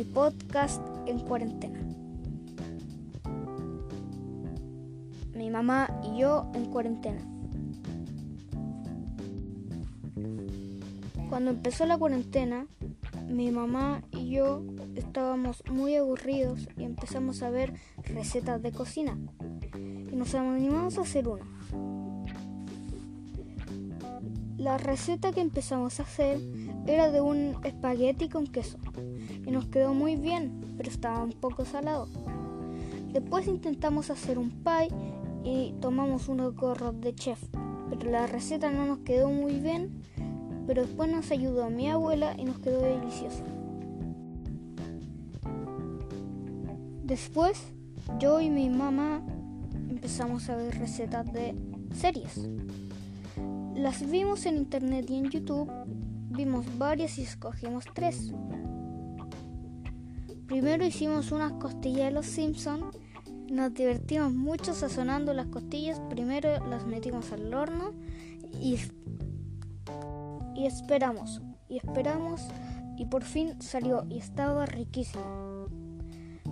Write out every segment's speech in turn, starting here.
podcast en cuarentena. Mi mamá y yo en cuarentena. Cuando empezó la cuarentena, mi mamá y yo estábamos muy aburridos y empezamos a ver recetas de cocina. Y nos animamos a hacer una. La receta que empezamos a hacer era de un espagueti con queso y nos quedó muy bien, pero estaba un poco salado. Después intentamos hacer un pie y tomamos unos gorros de chef, pero la receta no nos quedó muy bien, pero después nos ayudó mi abuela y nos quedó delicioso. Después, yo y mi mamá empezamos a ver recetas de series. Las vimos en internet y en YouTube, vimos varias y escogimos tres. Primero hicimos unas costillas de los Simpsons. Nos divertimos mucho sazonando las costillas. Primero las metimos al horno y, y esperamos. Y esperamos y por fin salió y estaba riquísimo.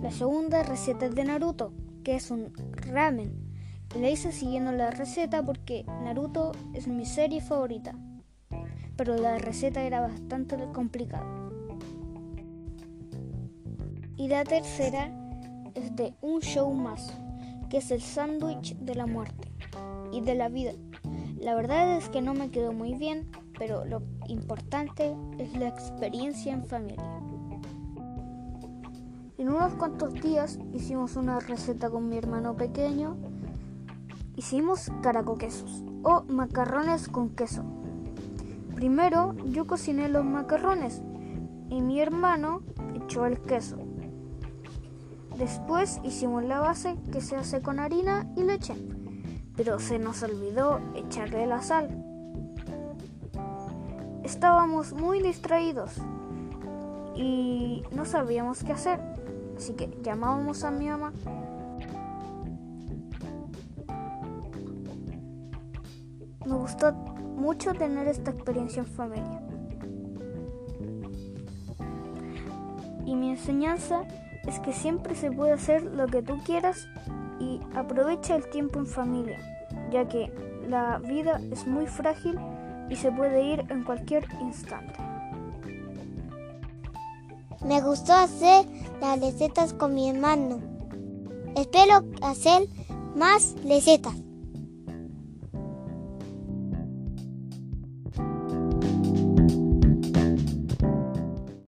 La segunda receta es de Naruto, que es un ramen. La hice siguiendo la receta porque Naruto es mi serie favorita. Pero la receta era bastante complicada. Y la tercera es de un show más, que es el sándwich de la muerte y de la vida. La verdad es que no me quedó muy bien, pero lo importante es la experiencia en familia. En unos cuantos días hicimos una receta con mi hermano pequeño. Hicimos caracoquesos o macarrones con queso. Primero yo cociné los macarrones y mi hermano echó el queso. Después hicimos la base que se hace con harina y leche, pero se nos olvidó echarle la sal. Estábamos muy distraídos y no sabíamos qué hacer, así que llamábamos a mi mamá. Me gustó mucho tener esta experiencia en familia. Y mi enseñanza es que siempre se puede hacer lo que tú quieras y aprovecha el tiempo en familia, ya que la vida es muy frágil y se puede ir en cualquier instante. Me gustó hacer las recetas con mi hermano. Espero hacer más recetas.